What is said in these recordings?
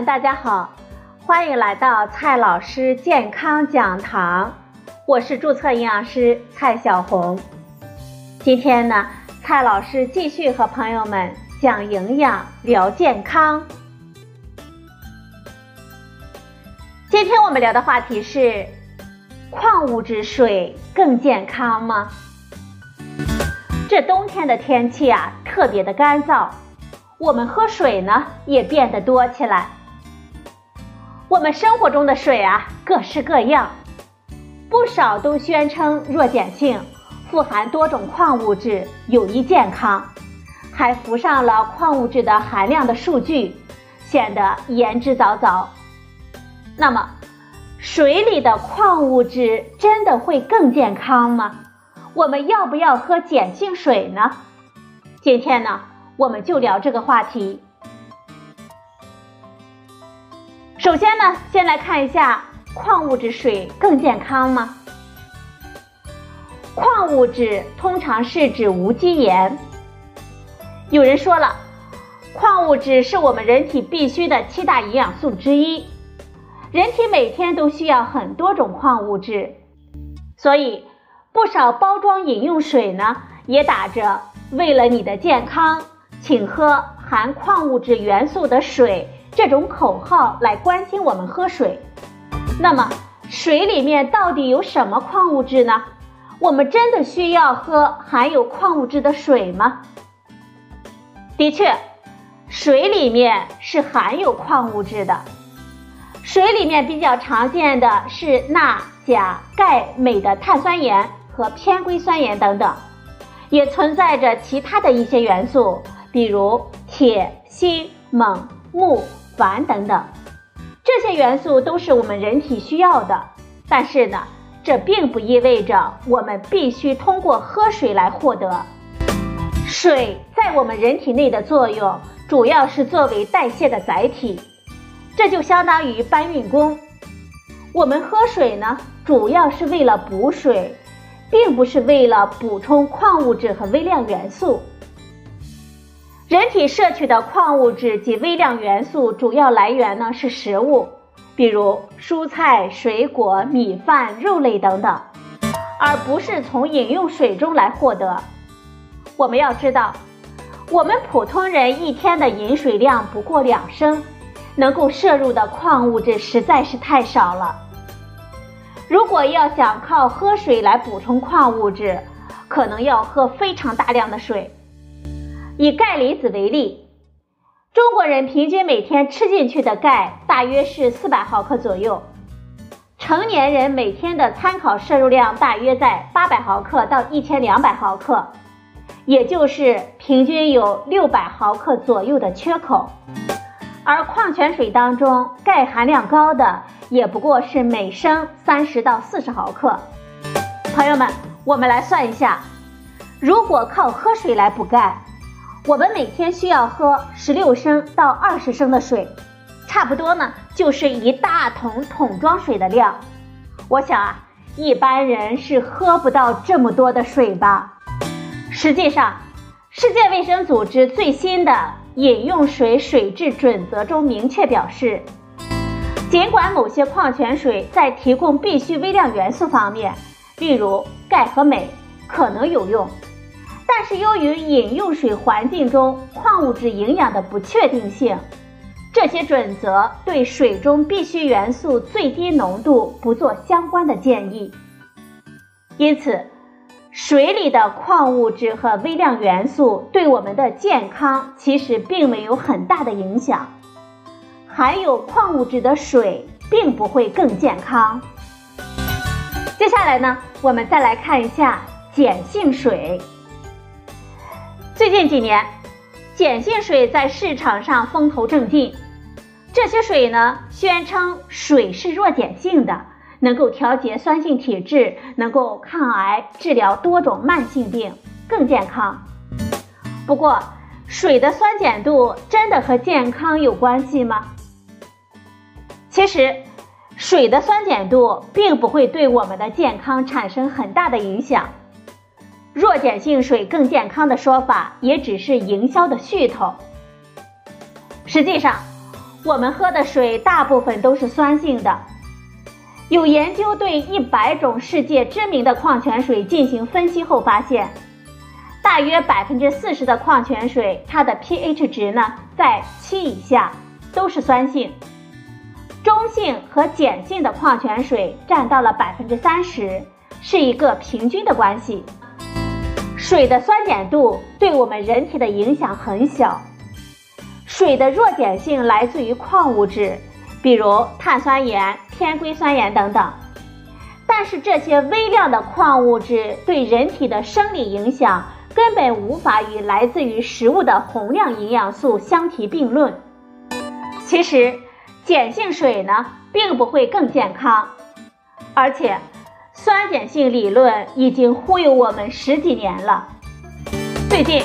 大家好，欢迎来到蔡老师健康讲堂，我是注册营养师蔡小红。今天呢，蔡老师继续和朋友们讲营养、聊健康。今天我们聊的话题是：矿物质水更健康吗？这冬天的天气啊，特别的干燥，我们喝水呢也变得多起来。我们生活中的水啊，各式各样，不少都宣称弱碱性，富含多种矿物质，有益健康，还附上了矿物质的含量的数据，显得言之凿凿。那么，水里的矿物质真的会更健康吗？我们要不要喝碱性水呢？今天呢，我们就聊这个话题。首先呢，先来看一下矿物质水更健康吗？矿物质通常是指无机盐。有人说了，矿物质是我们人体必需的七大营养素之一，人体每天都需要很多种矿物质，所以。不少包装饮用水呢，也打着“为了你的健康，请喝含矿物质元素的水”这种口号来关心我们喝水。那么，水里面到底有什么矿物质呢？我们真的需要喝含有矿物质的水吗？的确，水里面是含有矿物质的。水里面比较常见的是钠、钾、钙、镁的碳酸盐。和偏硅酸盐等等，也存在着其他的一些元素，比如铁、锌、锰、钼、钒等等。这些元素都是我们人体需要的，但是呢，这并不意味着我们必须通过喝水来获得。水在我们人体内的作用，主要是作为代谢的载体，这就相当于搬运工。我们喝水呢，主要是为了补水。并不是为了补充矿物质和微量元素。人体摄取的矿物质及微量元素主要来源呢是食物，比如蔬菜、水果、米饭、肉类等等，而不是从饮用水中来获得。我们要知道，我们普通人一天的饮水量不过两升，能够摄入的矿物质实在是太少了。如果要想靠喝水来补充矿物质，可能要喝非常大量的水。以钙离子为例，中国人平均每天吃进去的钙大约是四百毫克左右，成年人每天的参考摄入量大约在八百毫克到一千两百毫克，也就是平均有六百毫克左右的缺口。而矿泉水当中钙含量高的。也不过是每升三十到四十毫克。朋友们，我们来算一下，如果靠喝水来补钙，我们每天需要喝十六升到二十升的水，差不多呢就是一大桶桶装水的量。我想啊，一般人是喝不到这么多的水吧。实际上，世界卫生组织最新的饮用水水质准则中明确表示。尽管某些矿泉水在提供必需微量元素方面，例如钙和镁，可能有用，但是由于饮用水环境中矿物质营养的不确定性，这些准则对水中必需元素最低浓度不做相关的建议。因此，水里的矿物质和微量元素对我们的健康其实并没有很大的影响。含有矿物质的水并不会更健康。接下来呢，我们再来看一下碱性水。最近几年，碱性水在市场上风头正劲。这些水呢，宣称水是弱碱性的，能够调节酸性体质，能够抗癌，治疗多种慢性病，更健康。不过，水的酸碱度真的和健康有关系吗？其实，水的酸碱度并不会对我们的健康产生很大的影响。弱碱性水更健康的说法也只是营销的噱头。实际上，我们喝的水大部分都是酸性的。有研究对一百种世界知名的矿泉水进行分析后发现，大约百分之四十的矿泉水它的 pH 值呢在七以下，都是酸性。中性和碱性的矿泉水占到了百分之三十，是一个平均的关系。水的酸碱度对我们人体的影响很小。水的弱碱性来自于矿物质，比如碳酸盐、偏硅酸盐等等。但是这些微量的矿物质对人体的生理影响根本无法与来自于食物的宏量营养素相提并论。其实。碱性水呢，并不会更健康，而且酸碱性理论已经忽悠我们十几年了。最近，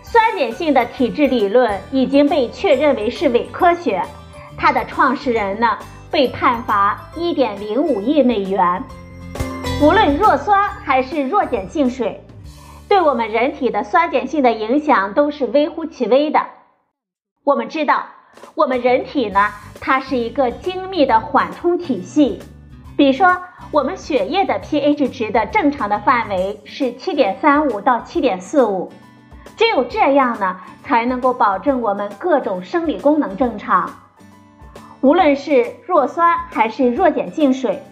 酸碱性的体质理论已经被确认为是伪科学，它的创始人呢被判罚一点零五亿美元。无论弱酸还是弱碱性水，对我们人体的酸碱性的影响都是微乎其微的。我们知道。我们人体呢，它是一个精密的缓冲体系。比如说，我们血液的 pH 值的正常的范围是七点三五到七点四五，只有这样呢，才能够保证我们各种生理功能正常。无论是弱酸还是弱碱性水，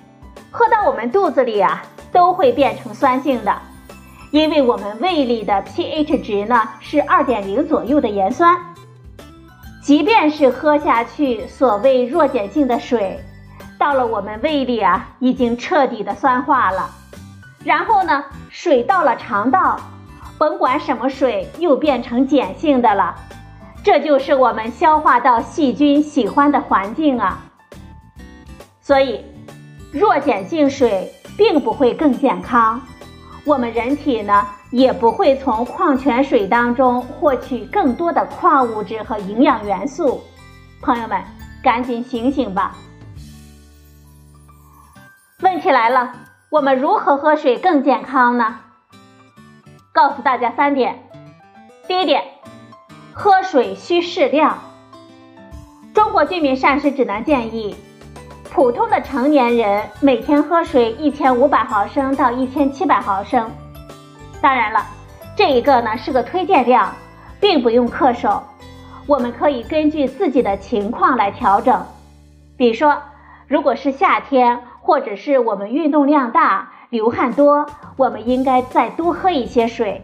喝到我们肚子里啊，都会变成酸性的，因为我们胃里的 pH 值呢是二点零左右的盐酸。即便是喝下去所谓弱碱性的水，到了我们胃里啊，已经彻底的酸化了。然后呢，水到了肠道，甭管什么水又变成碱性的了。这就是我们消化道细菌喜欢的环境啊。所以，弱碱性水并不会更健康。我们人体呢？也不会从矿泉水当中获取更多的矿物质和营养元素，朋友们，赶紧醒醒吧！问题来了，我们如何喝水更健康呢？告诉大家三点。第一点，喝水需适量。中国居民膳食指南建议，普通的成年人每天喝水一千五百毫升到一千七百毫升。当然了，这一个呢是个推荐量，并不用恪守。我们可以根据自己的情况来调整。比如说，如果是夏天，或者是我们运动量大、流汗多，我们应该再多喝一些水。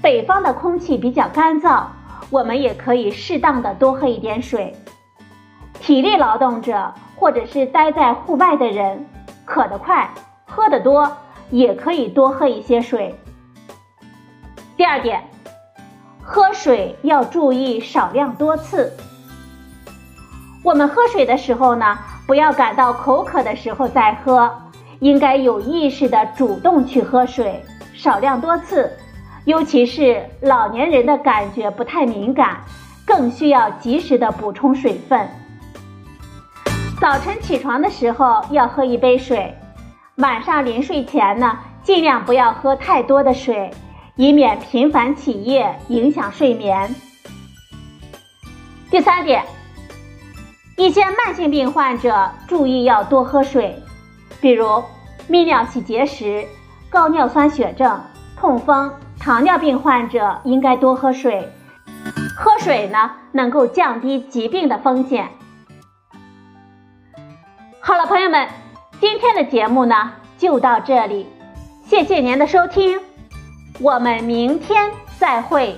北方的空气比较干燥，我们也可以适当的多喝一点水。体力劳动者或者是待在户外的人，渴得快，喝得多，也可以多喝一些水。第二点，喝水要注意少量多次。我们喝水的时候呢，不要感到口渴的时候再喝，应该有意识的主动去喝水，少量多次。尤其是老年人的感觉不太敏感，更需要及时的补充水分。早晨起床的时候要喝一杯水，晚上临睡前呢，尽量不要喝太多的水。以免频繁起夜影响睡眠。第三点，一些慢性病患者注意要多喝水，比如泌尿系结石、高尿酸血症、痛风、糖尿病患者应该多喝水。喝水呢，能够降低疾病的风险。好了，朋友们，今天的节目呢就到这里，谢谢您的收听。我们明天再会。